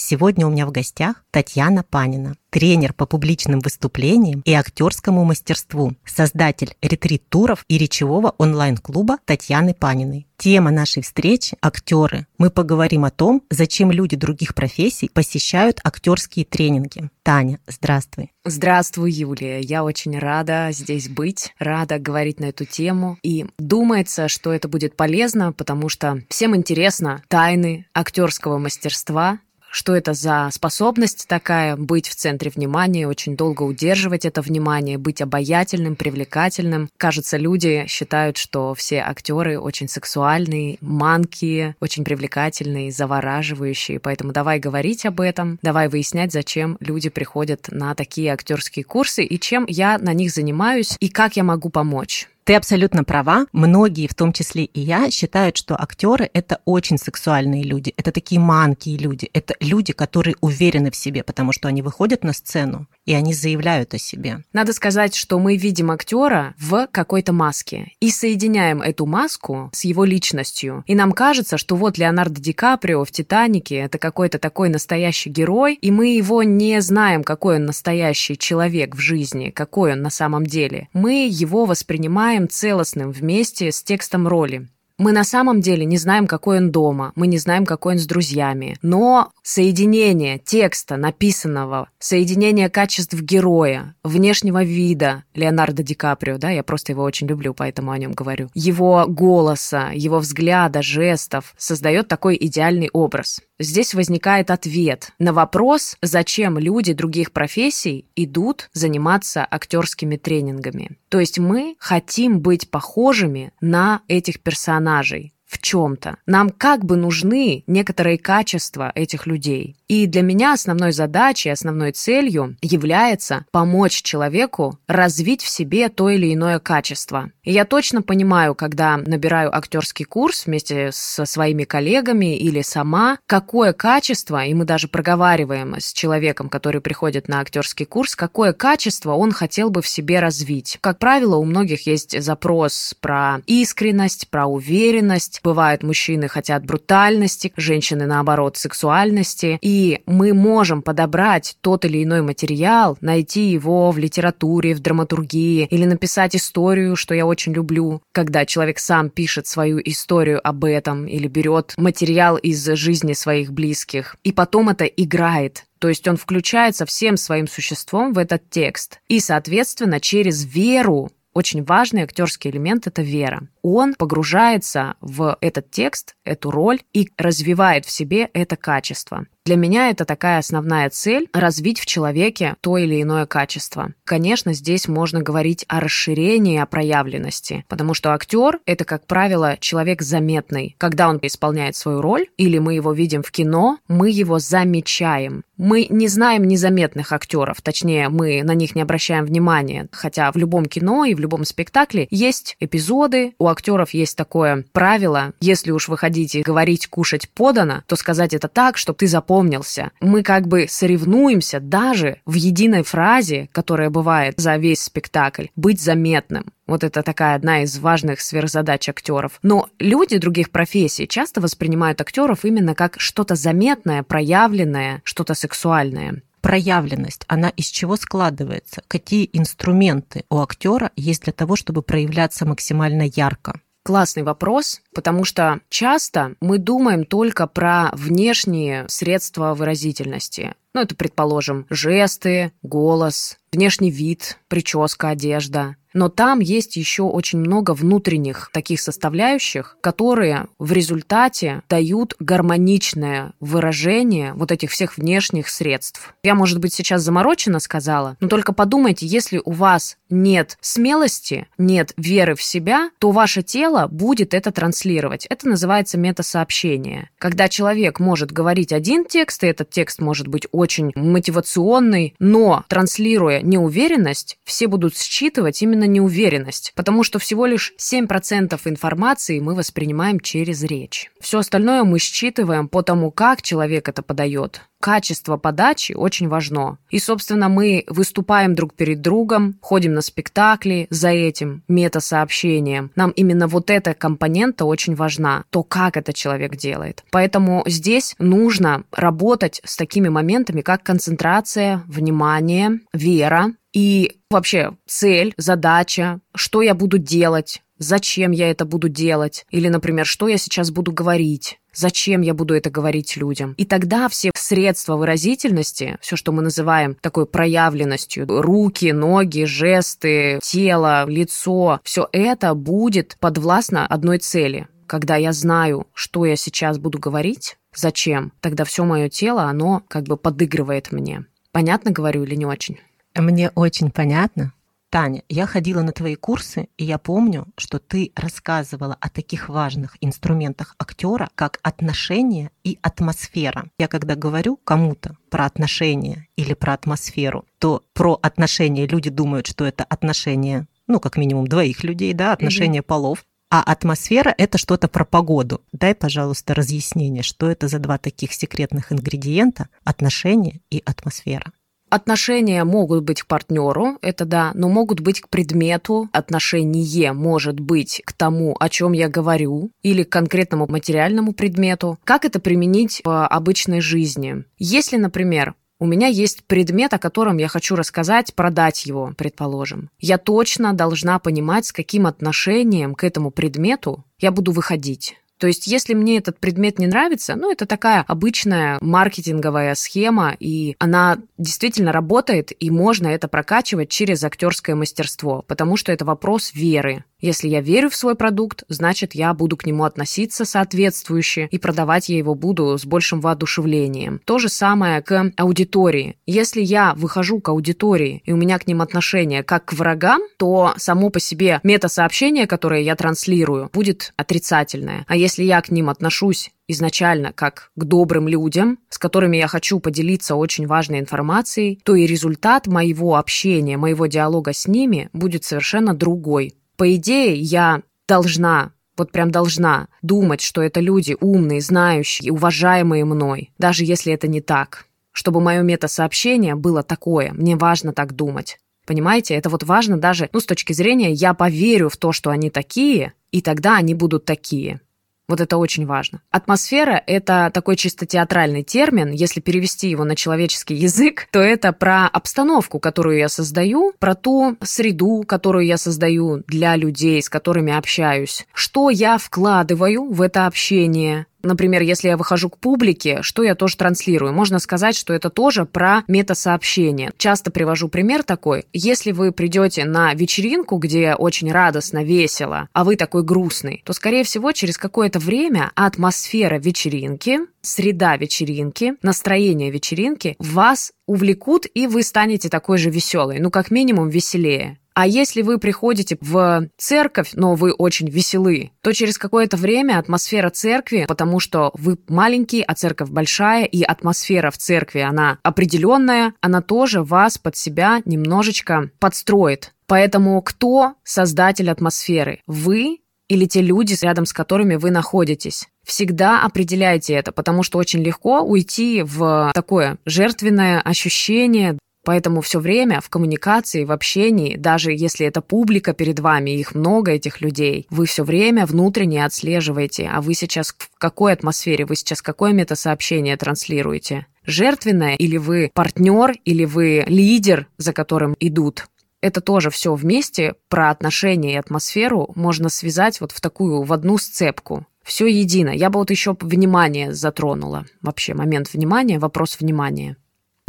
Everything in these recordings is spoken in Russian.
Сегодня у меня в гостях Татьяна Панина, тренер по публичным выступлениям и актерскому мастерству, создатель ретрит-туров и речевого онлайн-клуба Татьяны Паниной. Тема нашей встречи – актеры. Мы поговорим о том, зачем люди других профессий посещают актерские тренинги. Таня, здравствуй. Здравствуй, Юлия. Я очень рада здесь быть, рада говорить на эту тему. И думается, что это будет полезно, потому что всем интересно тайны актерского мастерства, что это за способность такая быть в центре внимания, очень долго удерживать это внимание, быть обаятельным, привлекательным. Кажется, люди считают, что все актеры очень сексуальные, манкие, очень привлекательные, завораживающие. Поэтому давай говорить об этом, давай выяснять, зачем люди приходят на такие актерские курсы и чем я на них занимаюсь и как я могу помочь. Ты абсолютно права. Многие, в том числе и я, считают, что актеры это очень сексуальные люди. Это такие манкие люди. Это люди, которые уверены в себе, потому что они выходят на сцену и они заявляют о себе. Надо сказать, что мы видим актера в какой-то маске и соединяем эту маску с его личностью. И нам кажется, что вот Леонардо Ди Каприо в «Титанике» — это какой-то такой настоящий герой, и мы его не знаем, какой он настоящий человек в жизни, какой он на самом деле. Мы его воспринимаем воспринимаем целостным вместе с текстом роли. Мы на самом деле не знаем, какой он дома, мы не знаем, какой он с друзьями. Но соединение текста, написанного, соединение качеств героя, внешнего вида Леонардо Ди Каприо, да, я просто его очень люблю, поэтому о нем говорю, его голоса, его взгляда, жестов создает такой идеальный образ. Здесь возникает ответ на вопрос, зачем люди других профессий идут заниматься актерскими тренингами. То есть мы хотим быть похожими на этих персонажей в чем-то. Нам как бы нужны некоторые качества этих людей. И для меня основной задачей, основной целью является помочь человеку развить в себе то или иное качество. И я точно понимаю, когда набираю актерский курс вместе со своими коллегами или сама, какое качество, и мы даже проговариваем с человеком, который приходит на актерский курс, какое качество он хотел бы в себе развить. Как правило, у многих есть запрос про искренность, про уверенность. Бывают мужчины хотят брутальности, женщины, наоборот, сексуальности. И мы можем подобрать тот или иной материал, найти его в литературе, в драматургии или написать историю, что я очень люблю, когда человек сам пишет свою историю об этом или берет материал из жизни своих близких, и потом это играет то есть он включается всем своим существом в этот текст. И, соответственно, через веру очень важный актерский элемент — это вера. Он погружается в этот текст, эту роль и развивает в себе это качество. Для меня это такая основная цель – развить в человеке то или иное качество. Конечно, здесь можно говорить о расширении, о проявленности, потому что актер – это, как правило, человек заметный. Когда он исполняет свою роль, или мы его видим в кино, мы его замечаем. Мы не знаем незаметных актеров, точнее, мы на них не обращаем внимания, хотя в любом кино и в любом спектакле есть эпизоды, у актеров есть такое правило, если уж вы хотите говорить «кушать подано», то сказать это так, чтобы ты запомнил запомнился. Мы как бы соревнуемся даже в единой фразе, которая бывает за весь спектакль, быть заметным. Вот это такая одна из важных сверхзадач актеров. Но люди других профессий часто воспринимают актеров именно как что-то заметное, проявленное, что-то сексуальное проявленность, она из чего складывается? Какие инструменты у актера есть для того, чтобы проявляться максимально ярко? Классный вопрос, потому что часто мы думаем только про внешние средства выразительности. Ну, это, предположим, жесты, голос, внешний вид, прическа, одежда. Но там есть еще очень много внутренних таких составляющих, которые в результате дают гармоничное выражение вот этих всех внешних средств. Я, может быть, сейчас замороченно сказала, но только подумайте, если у вас нет смелости, нет веры в себя, то ваше тело будет это транслировать. Это называется метасообщение. Когда человек может говорить один текст, и этот текст может быть очень очень мотивационный, но транслируя неуверенность, все будут считывать именно неуверенность, потому что всего лишь 7% информации мы воспринимаем через речь. Все остальное мы считываем по тому, как человек это подает качество подачи очень важно. И, собственно, мы выступаем друг перед другом, ходим на спектакли за этим мета-сообщением. Нам именно вот эта компонента очень важна, то, как это человек делает. Поэтому здесь нужно работать с такими моментами, как концентрация, внимание, вера, и вообще цель, задача, что я буду делать, зачем я это буду делать, или, например, что я сейчас буду говорить, зачем я буду это говорить людям. И тогда все средства выразительности, все, что мы называем такой проявленностью, руки, ноги, жесты, тело, лицо, все это будет подвластно одной цели. Когда я знаю, что я сейчас буду говорить, зачем, тогда все мое тело, оно как бы подыгрывает мне. Понятно говорю или не очень? Мне очень понятно. Таня, я ходила на твои курсы, и я помню, что ты рассказывала о таких важных инструментах актера, как отношения и атмосфера. Я когда говорю кому-то про отношения или про атмосферу, то про отношения люди думают, что это отношения, ну, как минимум двоих людей, да, отношения mm-hmm. полов. А атмосфера — это что-то про погоду. Дай, пожалуйста, разъяснение, что это за два таких секретных ингредиента — отношения и атмосфера. Отношения могут быть к партнеру, это да, но могут быть к предмету. Отношение может быть к тому, о чем я говорю, или к конкретному материальному предмету. Как это применить в обычной жизни? Если, например, у меня есть предмет, о котором я хочу рассказать, продать его, предположим. Я точно должна понимать, с каким отношением к этому предмету я буду выходить. То есть, если мне этот предмет не нравится, ну, это такая обычная маркетинговая схема, и она действительно работает, и можно это прокачивать через актерское мастерство, потому что это вопрос веры. Если я верю в свой продукт, значит, я буду к нему относиться соответствующе и продавать я его буду с большим воодушевлением. То же самое к аудитории. Если я выхожу к аудитории, и у меня к ним отношение как к врагам, то само по себе мета-сообщение, которое я транслирую, будет отрицательное. А если я к ним отношусь изначально как к добрым людям, с которыми я хочу поделиться очень важной информацией, то и результат моего общения, моего диалога с ними будет совершенно другой. По идее, я должна вот прям должна думать, что это люди умные, знающие, уважаемые мной, даже если это не так. Чтобы мое мета-сообщение было такое, мне важно так думать. Понимаете, это вот важно даже, ну, с точки зрения, я поверю в то, что они такие, и тогда они будут такие. Вот это очень важно. Атмосфера — это такой чисто театральный термин. Если перевести его на человеческий язык, то это про обстановку, которую я создаю, про ту среду, которую я создаю для людей, с которыми общаюсь. Что я вкладываю в это общение, Например, если я выхожу к публике, что я тоже транслирую? Можно сказать, что это тоже про мета-сообщение. Часто привожу пример такой. Если вы придете на вечеринку, где очень радостно, весело, а вы такой грустный, то, скорее всего, через какое-то время атмосфера вечеринки, среда вечеринки, настроение вечеринки вас увлекут, и вы станете такой же веселой, ну, как минимум, веселее. А если вы приходите в церковь, но вы очень веселы, то через какое-то время атмосфера церкви, потому что вы маленький, а церковь большая, и атмосфера в церкви, она определенная, она тоже вас под себя немножечко подстроит. Поэтому кто создатель атмосферы? Вы или те люди, рядом с которыми вы находитесь? Всегда определяйте это, потому что очень легко уйти в такое жертвенное ощущение, Поэтому все время в коммуникации, в общении, даже если это публика перед вами, их много, этих людей, вы все время внутренне отслеживаете, а вы сейчас в какой атмосфере, вы сейчас какое метасообщение транслируете. Жертвенное, или вы партнер, или вы лидер, за которым идут. Это тоже все вместе про отношения и атмосферу можно связать вот в такую, в одну сцепку все едино. Я бы вот еще внимание затронула. Вообще момент внимания, вопрос внимания.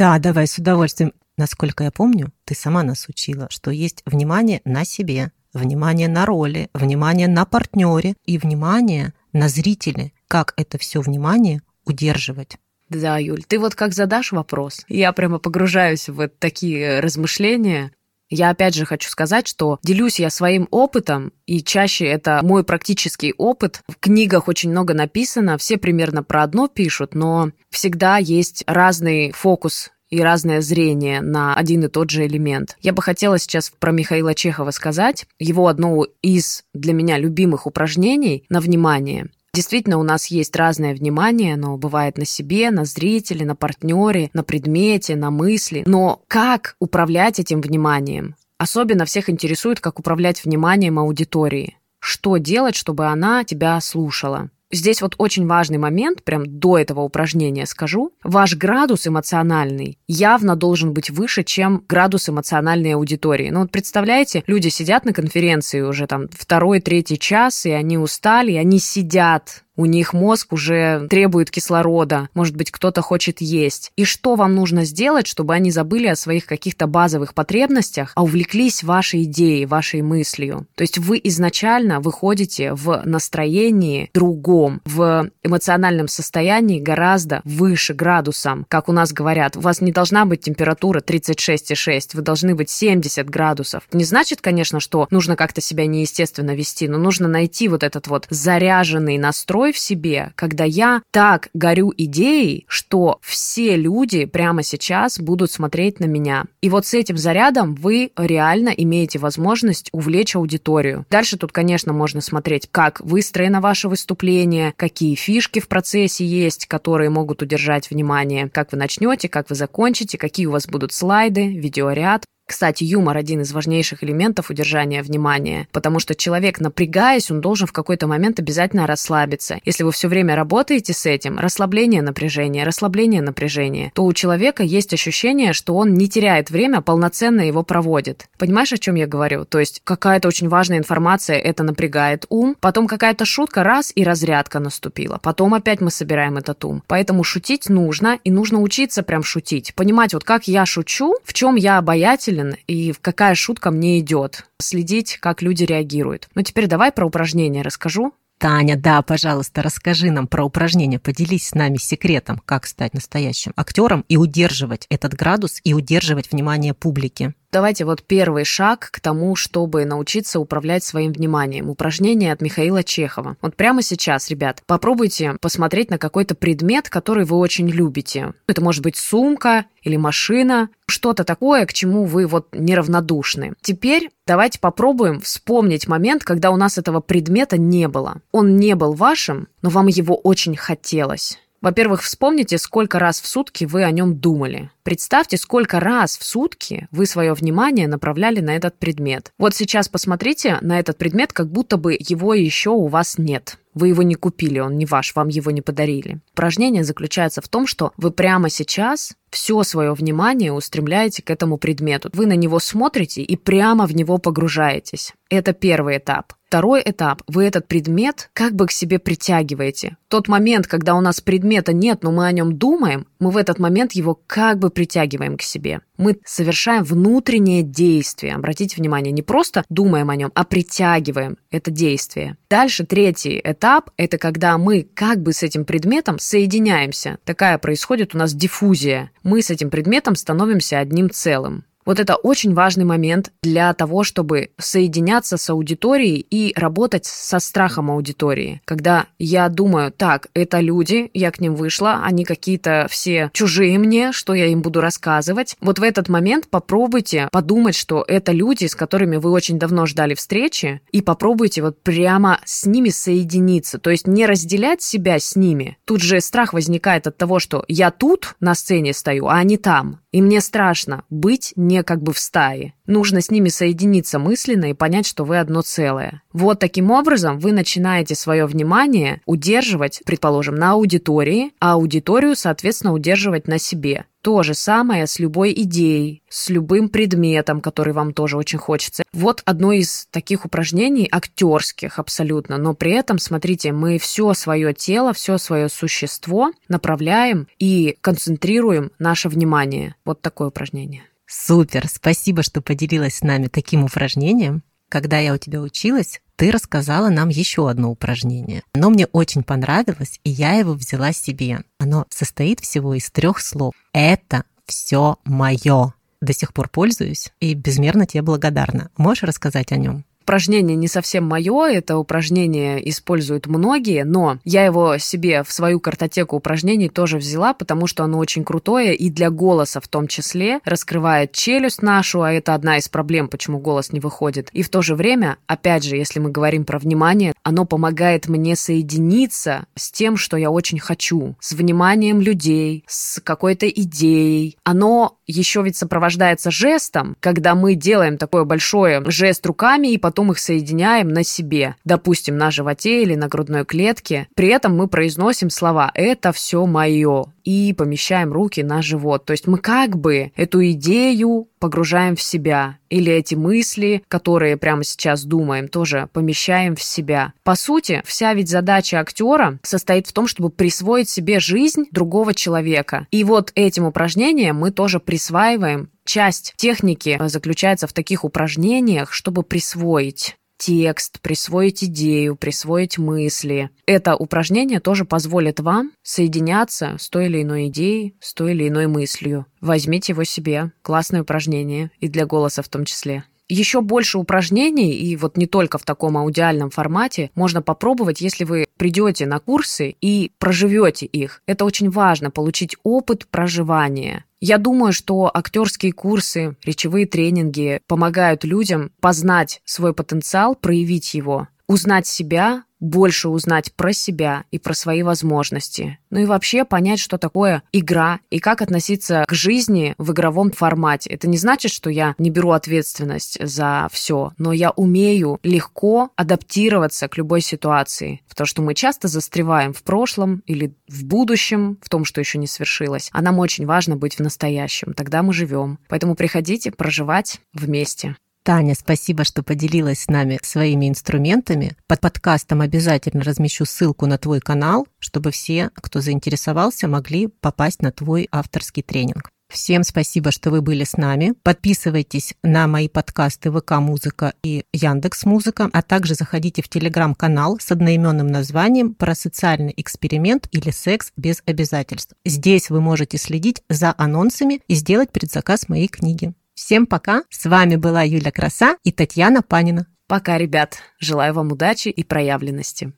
Да, давай, с удовольствием. Насколько я помню, ты сама нас учила, что есть внимание на себе, внимание на роли, внимание на партнере и внимание на зрителе. Как это все внимание удерживать? Да, Юль, ты вот как задашь вопрос, я прямо погружаюсь в такие размышления. Я опять же хочу сказать, что делюсь я своим опытом, и чаще это мой практический опыт. В книгах очень много написано, все примерно про одно пишут, но всегда есть разный фокус и разное зрение на один и тот же элемент. Я бы хотела сейчас про Михаила Чехова сказать. Его одно из для меня любимых упражнений на внимание Действительно, у нас есть разное внимание, оно бывает на себе, на зрителе, на партнере, на предмете, на мысли. Но как управлять этим вниманием? Особенно всех интересует, как управлять вниманием аудитории. Что делать, чтобы она тебя слушала? Здесь вот очень важный момент, прям до этого упражнения скажу. Ваш градус эмоциональный явно должен быть выше, чем градус эмоциональной аудитории. Ну вот представляете, люди сидят на конференции уже там второй, третий час, и они устали, и они сидят у них мозг уже требует кислорода, может быть, кто-то хочет есть. И что вам нужно сделать, чтобы они забыли о своих каких-то базовых потребностях, а увлеклись вашей идеей, вашей мыслью? То есть вы изначально выходите в настроении другом, в эмоциональном состоянии гораздо выше градусом. Как у нас говорят, у вас не должна быть температура 36,6, вы должны быть 70 градусов. Не значит, конечно, что нужно как-то себя неестественно вести, но нужно найти вот этот вот заряженный настрой, в себе, когда я так горю идеей, что все люди прямо сейчас будут смотреть на меня. И вот с этим зарядом вы реально имеете возможность увлечь аудиторию. Дальше тут, конечно, можно смотреть, как выстроено ваше выступление, какие фишки в процессе есть, которые могут удержать внимание, как вы начнете, как вы закончите, какие у вас будут слайды, видеоряд. Кстати, юмор один из важнейших элементов удержания внимания, потому что человек, напрягаясь, он должен в какой-то момент обязательно расслабиться. Если вы все время работаете с этим, расслабление напряжения, расслабление напряжения, то у человека есть ощущение, что он не теряет время, полноценно его проводит. Понимаешь, о чем я говорю? То есть какая-то очень важная информация, это напрягает ум, потом какая-то шутка, раз, и разрядка наступила. Потом опять мы собираем этот ум. Поэтому шутить нужно, и нужно учиться прям шутить. Понимать, вот как я шучу, в чем я обаятельный, направлен и какая шутка мне идет. Следить, как люди реагируют. Ну, теперь давай про упражнения расскажу. Таня, да, пожалуйста, расскажи нам про упражнение, поделись с нами секретом, как стать настоящим актером и удерживать этот градус и удерживать внимание публики. Давайте вот первый шаг к тому, чтобы научиться управлять своим вниманием. Упражнение от Михаила Чехова. Вот прямо сейчас, ребят, попробуйте посмотреть на какой-то предмет, который вы очень любите. Это может быть сумка или машина, что-то такое, к чему вы вот неравнодушны. Теперь давайте попробуем вспомнить момент, когда у нас этого предмета не было. Он не был вашим, но вам его очень хотелось. Во-первых, вспомните, сколько раз в сутки вы о нем думали. Представьте, сколько раз в сутки вы свое внимание направляли на этот предмет. Вот сейчас посмотрите на этот предмет, как будто бы его еще у вас нет. Вы его не купили, он не ваш, вам его не подарили. Упражнение заключается в том, что вы прямо сейчас все свое внимание устремляете к этому предмету. Вы на него смотрите и прямо в него погружаетесь. Это первый этап. Второй этап. Вы этот предмет как бы к себе притягиваете. Тот момент, когда у нас предмета нет, но мы о нем думаем, мы в этот момент его как бы притягиваем к себе. Мы совершаем внутреннее действие. Обратите внимание, не просто думаем о нем, а притягиваем это действие. Дальше третий этап – это когда мы как бы с этим предметом соединяемся. Такая происходит у нас диффузия. Мы с этим предметом становимся одним целым. Вот это очень важный момент для того, чтобы соединяться с аудиторией и работать со страхом аудитории. Когда я думаю, так, это люди, я к ним вышла, они какие-то все чужие мне, что я им буду рассказывать. Вот в этот момент попробуйте подумать, что это люди, с которыми вы очень давно ждали встречи, и попробуйте вот прямо с ними соединиться. То есть не разделять себя с ними. Тут же страх возникает от того, что я тут на сцене стою, а они там. И мне страшно быть не как бы в стае. Нужно с ними соединиться мысленно и понять, что вы одно целое. Вот таким образом вы начинаете свое внимание удерживать, предположим, на аудитории, а аудиторию, соответственно, удерживать на себе. То же самое с любой идеей, с любым предметом, который вам тоже очень хочется. Вот одно из таких упражнений, актерских абсолютно, но при этом, смотрите, мы все свое тело, все свое существо направляем и концентрируем наше внимание. Вот такое упражнение. Супер, спасибо, что поделилась с нами таким упражнением. Когда я у тебя училась, ты рассказала нам еще одно упражнение. Оно мне очень понравилось, и я его взяла себе. Оно состоит всего из трех слов. Это все мое. до сих пор пользуюсь и безмерно тебе благодарна. Можешь рассказать о нем? Упражнение не совсем мое, это упражнение используют многие, но я его себе в свою картотеку упражнений тоже взяла, потому что оно очень крутое и для голоса в том числе раскрывает челюсть нашу, а это одна из проблем, почему голос не выходит. И в то же время, опять же, если мы говорим про внимание, оно помогает мне соединиться с тем, что я очень хочу, с вниманием людей, с какой-то идеей. Оно еще ведь сопровождается жестом, когда мы делаем такое большое жест руками и потом потом их соединяем на себе, допустим, на животе или на грудной клетке. При этом мы произносим слова «это все мое» и помещаем руки на живот. То есть мы как бы эту идею погружаем в себя. Или эти мысли, которые прямо сейчас думаем, тоже помещаем в себя. По сути, вся ведь задача актера состоит в том, чтобы присвоить себе жизнь другого человека. И вот этим упражнением мы тоже присваиваем часть техники заключается в таких упражнениях, чтобы присвоить текст, присвоить идею, присвоить мысли. Это упражнение тоже позволит вам соединяться с той или иной идеей, с той или иной мыслью. Возьмите его себе. Классное упражнение, и для голоса в том числе еще больше упражнений, и вот не только в таком аудиальном формате, можно попробовать, если вы придете на курсы и проживете их. Это очень важно, получить опыт проживания. Я думаю, что актерские курсы, речевые тренинги помогают людям познать свой потенциал, проявить его, узнать себя, больше узнать про себя и про свои возможности. Ну и вообще понять, что такое игра и как относиться к жизни в игровом формате. Это не значит, что я не беру ответственность за все, но я умею легко адаптироваться к любой ситуации. То, что мы часто застреваем в прошлом или в будущем, в том, что еще не свершилось. А нам очень важно быть в настоящем. Тогда мы живем. Поэтому приходите проживать вместе. Таня, спасибо, что поделилась с нами своими инструментами. Под подкастом обязательно размещу ссылку на твой канал, чтобы все, кто заинтересовался, могли попасть на твой авторский тренинг. Всем спасибо, что вы были с нами. Подписывайтесь на мои подкасты ВК Музыка и Яндекс Музыка, а также заходите в телеграм-канал с одноименным названием про социальный эксперимент или секс без обязательств. Здесь вы можете следить за анонсами и сделать предзаказ моей книги. Всем пока. С вами была Юля Краса и Татьяна Панина. Пока, ребят. Желаю вам удачи и проявленности.